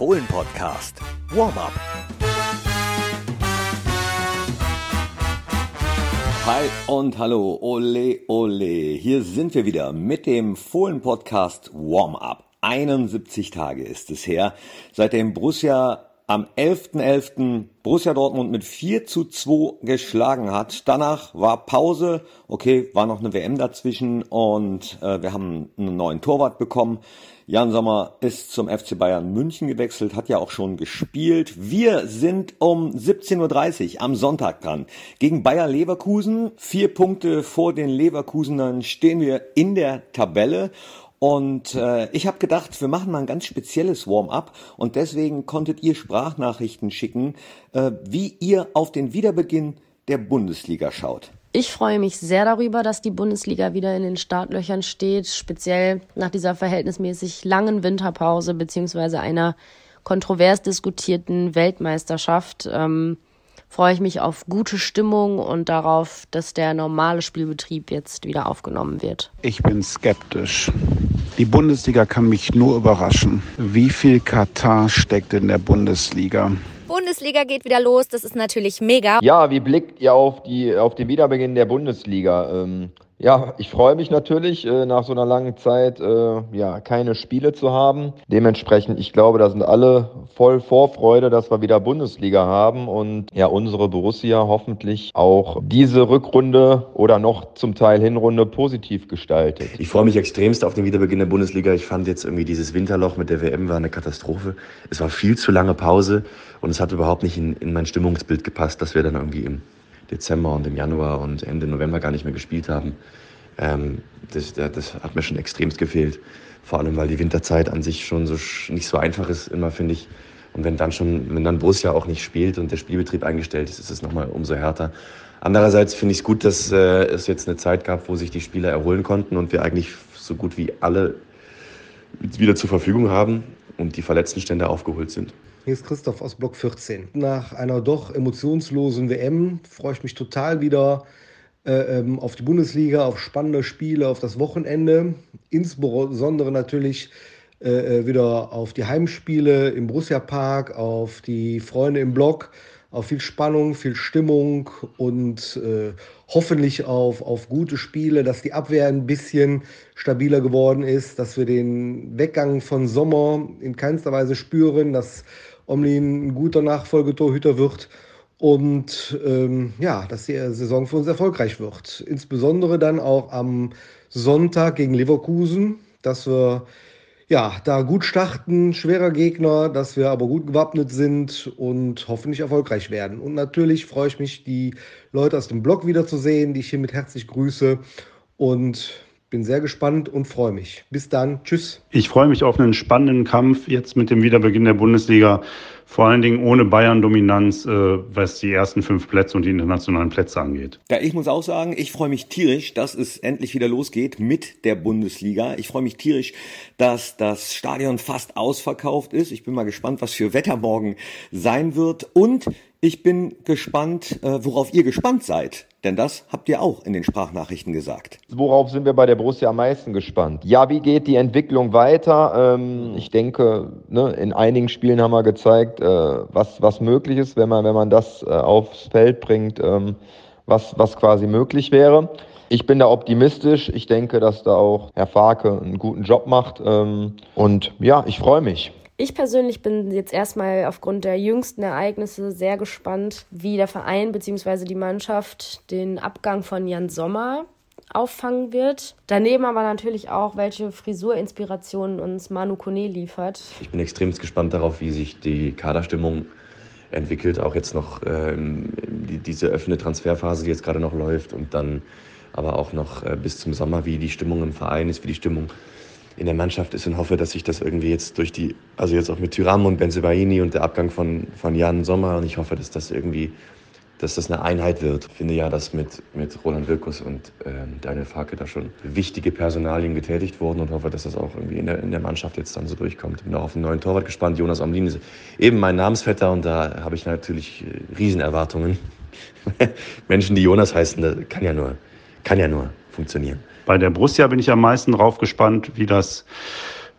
Fohlen-Podcast. Warm-up. Hi und hallo, ole ole. Hier sind wir wieder mit dem Fohlen-Podcast Warm-up. 71 Tage ist es her, seitdem Borussia am 11.11. .11. Borussia Dortmund mit 4 zu 2 geschlagen hat. Danach war Pause. Okay, war noch eine WM dazwischen und äh, wir haben einen neuen Torwart bekommen. Jan Sommer ist zum FC Bayern München gewechselt, hat ja auch schon gespielt. Wir sind um 17.30 Uhr am Sonntag dran. Gegen Bayer Leverkusen. Vier Punkte vor den Leverkusenern stehen wir in der Tabelle. Und äh, ich habe gedacht, wir machen mal ein ganz spezielles Warm-up und deswegen konntet ihr Sprachnachrichten schicken, äh, wie ihr auf den Wiederbeginn der Bundesliga schaut. Ich freue mich sehr darüber, dass die Bundesliga wieder in den Startlöchern steht, speziell nach dieser verhältnismäßig langen Winterpause beziehungsweise einer kontrovers diskutierten Weltmeisterschaft. Ähm, freue ich mich auf gute Stimmung und darauf, dass der normale Spielbetrieb jetzt wieder aufgenommen wird. Ich bin skeptisch. Die Bundesliga kann mich nur überraschen. Wie viel Katar steckt in der Bundesliga? Bundesliga geht wieder los, das ist natürlich mega. Ja, wie blickt ihr auf, die, auf den Wiederbeginn der Bundesliga? Ähm, ja, ich freue mich natürlich, äh, nach so einer langen Zeit äh, ja, keine Spiele zu haben. Dementsprechend, ich glaube, da sind alle voll Vorfreude, dass wir wieder Bundesliga haben und ja, unsere Borussia hoffentlich auch diese Rückrunde oder noch zum Teil Hinrunde positiv gestaltet. Ich freue mich extremst auf den Wiederbeginn der Bundesliga. Ich fand jetzt irgendwie dieses Winterloch mit der WM war eine Katastrophe. Es war viel zu lange Pause und es hat überhaupt nicht in, in mein Stimmungsbild gepasst, dass wir dann irgendwie im Dezember und im Januar und Ende November gar nicht mehr gespielt haben. Ähm, das, das hat mir schon extremst gefehlt. Vor allem, weil die Winterzeit an sich schon so nicht so einfach ist, immer finde ich. Und wenn dann schon, wenn dann Borussia auch nicht spielt und der Spielbetrieb eingestellt ist, ist es nochmal umso härter. Andererseits finde ich es gut, dass äh, es jetzt eine Zeit gab, wo sich die Spieler erholen konnten und wir eigentlich so gut wie alle wieder zur Verfügung haben und die Verletztenstände aufgeholt sind. Hier ist Christoph aus Block 14. Nach einer doch emotionslosen WM freue ich mich total wieder äh, ähm, auf die Bundesliga, auf spannende Spiele, auf das Wochenende. Insbesondere natürlich äh, äh, wieder auf die Heimspiele im Borussia Park, auf die Freunde im Block, auf viel Spannung, viel Stimmung und äh, hoffentlich auf, auf gute Spiele, dass die Abwehr ein bisschen stabiler geworden ist, dass wir den Weggang von Sommer in keinster Weise spüren, dass Omlin ein guter Nachfolgetorhüter wird und ähm, ja, dass die Saison für uns erfolgreich wird. Insbesondere dann auch am Sonntag gegen Leverkusen, dass wir ja, da gut starten, schwerer Gegner, dass wir aber gut gewappnet sind und hoffentlich erfolgreich werden. Und natürlich freue ich mich, die Leute aus dem Blog wiederzusehen, die ich hiermit herzlich grüße. Und bin sehr gespannt und freue mich. Bis dann. Tschüss. Ich freue mich auf einen spannenden Kampf jetzt mit dem Wiederbeginn der Bundesliga. Vor allen Dingen ohne Bayern-Dominanz, äh, was die ersten fünf Plätze und die internationalen Plätze angeht. Ja, ich muss auch sagen, ich freue mich tierisch, dass es endlich wieder losgeht mit der Bundesliga. Ich freue mich tierisch, dass das Stadion fast ausverkauft ist. Ich bin mal gespannt, was für Wetter morgen sein wird. Und ich bin gespannt, äh, worauf ihr gespannt seid. Denn das habt ihr auch in den Sprachnachrichten gesagt. Worauf sind wir bei der Borussia am meisten gespannt? Ja, wie geht die Entwicklung weiter? Ähm, ich denke, ne, in einigen Spielen haben wir gezeigt, äh, was, was möglich ist, wenn man, wenn man das äh, aufs Feld bringt, ähm, was, was quasi möglich wäre. Ich bin da optimistisch. Ich denke, dass da auch Herr Farke einen guten Job macht. Ähm, und ja, ich freue mich. Ich persönlich bin jetzt erstmal aufgrund der jüngsten Ereignisse sehr gespannt, wie der Verein bzw. die Mannschaft den Abgang von Jan Sommer auffangen wird. Daneben aber natürlich auch, welche Frisurinspirationen uns Manu Kone liefert. Ich bin extrem gespannt darauf, wie sich die Kaderstimmung entwickelt, auch jetzt noch ähm, die, diese offene Transferphase, die jetzt gerade noch läuft und dann aber auch noch äh, bis zum Sommer, wie die Stimmung im Verein ist, wie die Stimmung in der Mannschaft ist und hoffe, dass sich das irgendwie jetzt durch die, also jetzt auch mit Tyram und Benzebaini und der Abgang von, von Jan Sommer und ich hoffe, dass das irgendwie, dass das eine Einheit wird. Ich finde ja, dass mit, mit Roland Wirkus und ähm, Daniel Farke da schon wichtige Personalien getätigt wurden und hoffe, dass das auch irgendwie in der, in der Mannschaft jetzt dann so durchkommt. Bin auch auf einen neuen Torwart gespannt. Jonas Omlin ist eben mein Namensvetter und da habe ich natürlich äh, Riesenerwartungen. Menschen, die Jonas heißen, das kann ja nur, kann ja nur funktionieren. Bei der Borussia bin ich am meisten drauf gespannt, wie das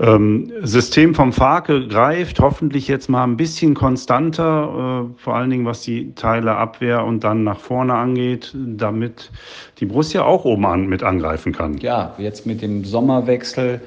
Ähm, System vom Farke greift hoffentlich jetzt mal ein bisschen konstanter, äh, vor allen Dingen was die Teile Abwehr und dann nach vorne angeht, damit die Borussia auch oben an, mit angreifen kann. Ja, jetzt mit dem Sommerwechsel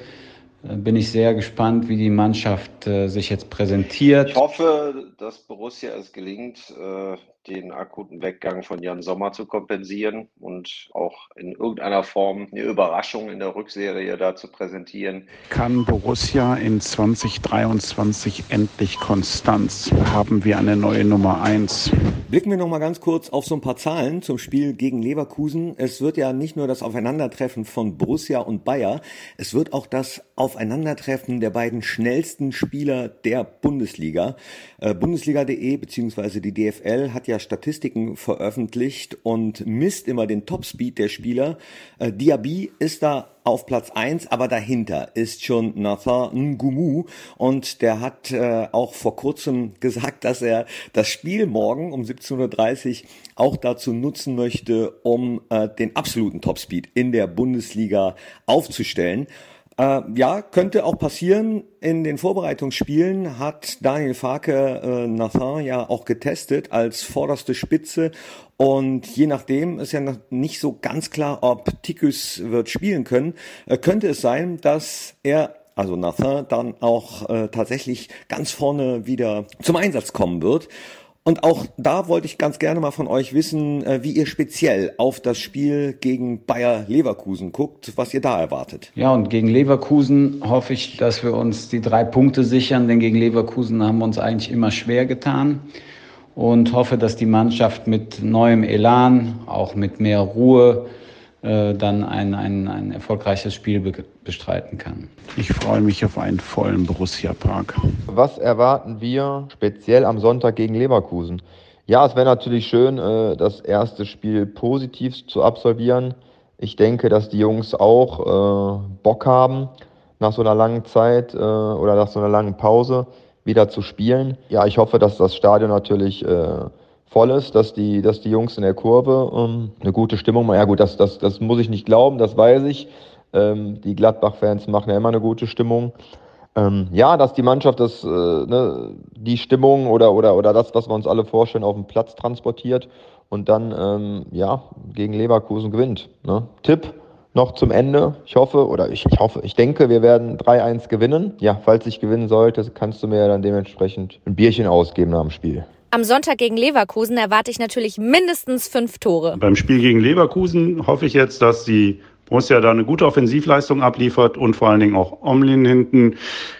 bin ich sehr gespannt, wie die Mannschaft äh, sich jetzt präsentiert. Ich hoffe, dass Borussia es gelingt, äh, den akuten Weggang von Jan Sommer zu kompensieren und auch in irgendeiner Form eine Überraschung in der Rückserie da zu präsentieren. Kann Borussia in 2023 endlich Konstanz? Haben wir eine neue Nummer 1? Blicken wir noch mal ganz kurz auf so ein paar Zahlen zum Spiel gegen Leverkusen. Es wird ja nicht nur das Aufeinandertreffen von Borussia und Bayer, es wird auch das Aufeinandertreffen der beiden schnellsten Spieler der Bundesliga. Äh, Bundesliga.de bzw. die DFL hat ja Statistiken veröffentlicht und misst immer den Topspeed der Spieler. Äh, Diaby ist da auf Platz eins, aber dahinter ist schon Nathan Ngumu und der hat äh, auch vor kurzem gesagt, dass er das Spiel morgen um 17.30 Uhr auch dazu nutzen möchte, um äh, den absoluten Topspeed in der Bundesliga aufzustellen. Äh, ja, könnte auch passieren. In den Vorbereitungsspielen hat Daniel Farke äh, Nathan ja auch getestet als vorderste Spitze. Und je nachdem ist ja noch nicht so ganz klar, ob Tikus wird spielen können. Äh, könnte es sein, dass er also Nathan dann auch äh, tatsächlich ganz vorne wieder zum Einsatz kommen wird. Und auch da wollte ich ganz gerne mal von euch wissen, äh, wie ihr speziell auf das Spiel gegen Bayer Leverkusen guckt, was ihr da erwartet. Ja, und gegen Leverkusen hoffe ich, dass wir uns die drei Punkte sichern, denn gegen Leverkusen haben wir uns eigentlich immer schwer getan. Und hoffe, dass die Mannschaft mit neuem Elan, auch mit mehr Ruhe, äh, dann ein, ein, ein erfolgreiches Spiel be bestreiten kann. Ich freue mich auf einen vollen Borussia Park. Was erwarten wir speziell am Sonntag gegen Leverkusen? Ja, es wäre natürlich schön, äh, das erste Spiel positiv zu absolvieren. Ich denke, dass die Jungs auch äh, Bock haben, nach so einer langen Zeit oder nach so einer langen Pause wieder zu spielen. Ja, ich hoffe, dass das Stadion natürlich voll ist, dass die, dass die Jungs in der Kurve ähm, eine gute Stimmung machen. Ja gut, das, das, das muss ich nicht glauben, das weiß ich. Ähm, die Gladbach-Fans machen ja immer eine gute Stimmung. Ähm, ja, dass die Mannschaft das, äh, ne, die Stimmung oder, oder, oder das, was wir uns alle vorstellen, auf den Platz transportiert und dann ähm, ja, gegen Leverkusen gewinnt. Ne? Tipp noch zum Ende. Ich hoffe, oder ich, ich hoffe, ich denke, wir werden 3-1 gewinnen. Ja, falls ich gewinnen sollte, kannst du mir dann dementsprechend ein Bierchen ausgeben nach dem Spiel. Am Sonntag gegen Leverkusen erwarte ich natürlich mindestens fünf Tore. Beim Spiel gegen Leverkusen hoffe ich jetzt, dass die Borussia da eine gute Offensivleistung abliefert und vor allen Dingen auch Omlin hinten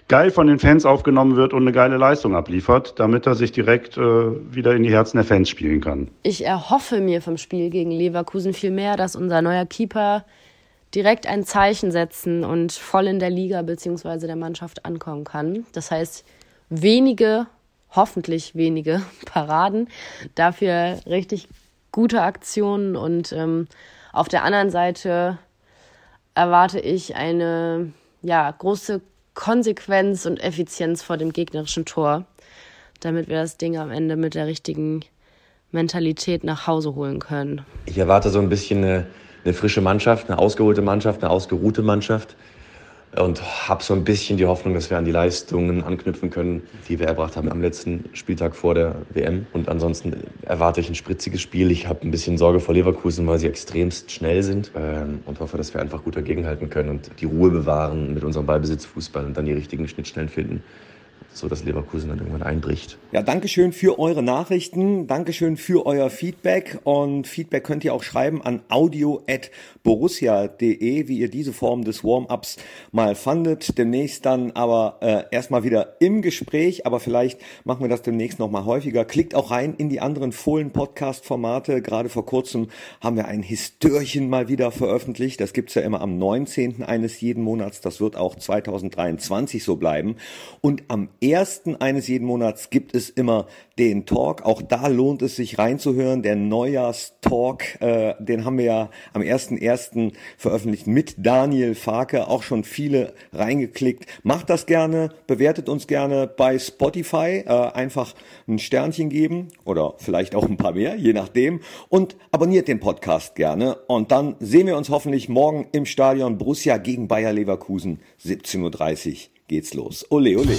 geil von den Fans aufgenommen wird und eine geile Leistung abliefert, damit er sich direkt äh, wieder in die Herzen der Fans spielen kann. Ich erhoffe mir vom Spiel gegen Leverkusen viel mehr, dass unser neuer Keeper direkt ein Zeichen setzen und voll in der Liga bzw. der Mannschaft ankommen kann. Das heißt, wenige hoffentlich wenige Paraden, dafür richtig gute Aktionen und ähm, auf der anderen Seite erwarte ich eine ja, große Konsequenz und Effizienz vor dem gegnerischen Tor, damit wir das Ding am Ende mit der richtigen Mentalität nach Hause holen können. Ich erwarte so ein bisschen eine, eine frische Mannschaft, eine ausgeholte Mannschaft, eine ausgeruhte Mannschaft und habe so ein bisschen die Hoffnung, dass wir an die Leistungen anknüpfen können, die wir erbracht haben am letzten Spieltag vor der WM. Und ansonsten erwarte ich ein spritziges Spiel. Ich habe ein bisschen Sorge vor Leverkusen, weil sie extremst schnell sind ähm, und hoffe, dass wir einfach gut dagegenhalten können und die Ruhe bewahren mit unserem Ballbesitzfußball und dann die richtigen Schnittstellen finden so dass Leverkusen dann irgendwann einbricht. Ja, Dankeschön für eure Nachrichten, Dankeschön für euer Feedback und Feedback könnt ihr auch schreiben an audio@borussia.de, wie ihr diese Form des Warm-ups mal fandet. Demnächst dann aber äh, erstmal wieder im Gespräch, aber vielleicht machen wir das demnächst noch mal häufiger. Klickt auch rein in die anderen Fohlen Podcast Formate. Gerade vor kurzem haben wir ein Histörchen mal wieder veröffentlicht. Das gibt's ja immer am 19. eines jeden Monats. Das wird auch 2023 so bleiben und am ersten eines jeden Monats gibt es immer den Talk. Auch da lohnt es sich reinzuhören. Der Neujahrstalk, äh, den haben wir ja am 1.1. veröffentlicht mit Daniel Farke. Auch schon viele reingeklickt. Macht das gerne, bewertet uns gerne bei Spotify. Äh, einfach ein Sternchen geben oder vielleicht auch ein paar mehr, je nachdem. Und abonniert den Podcast gerne. Und dann sehen wir uns hoffentlich morgen im Stadion Borussia gegen Bayer Leverkusen 17.30 Uhr. geht's los. Ole, ole.